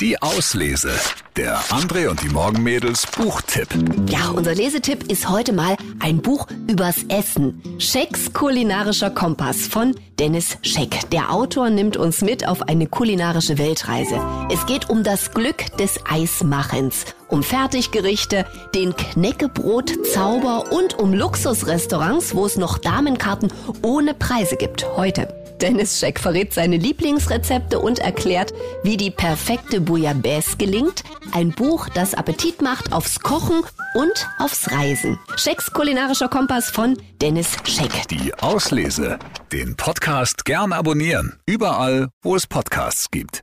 Die Auslese. Der André und die Morgenmädels Buchtipp. Ja, unser Lesetipp ist heute mal ein Buch übers Essen. Schecks kulinarischer Kompass von Dennis Scheck. Der Autor nimmt uns mit auf eine kulinarische Weltreise. Es geht um das Glück des Eismachens, um Fertiggerichte, den Knäckebrot-Zauber und um Luxusrestaurants, wo es noch Damenkarten ohne Preise gibt. Heute. Dennis Scheck verrät seine Lieblingsrezepte und erklärt, wie die perfekte Bouillabaisse gelingt. Ein Buch, das Appetit macht aufs Kochen und aufs Reisen. Schecks kulinarischer Kompass von Dennis Scheck. Die Auslese. Den Podcast gern abonnieren. Überall, wo es Podcasts gibt.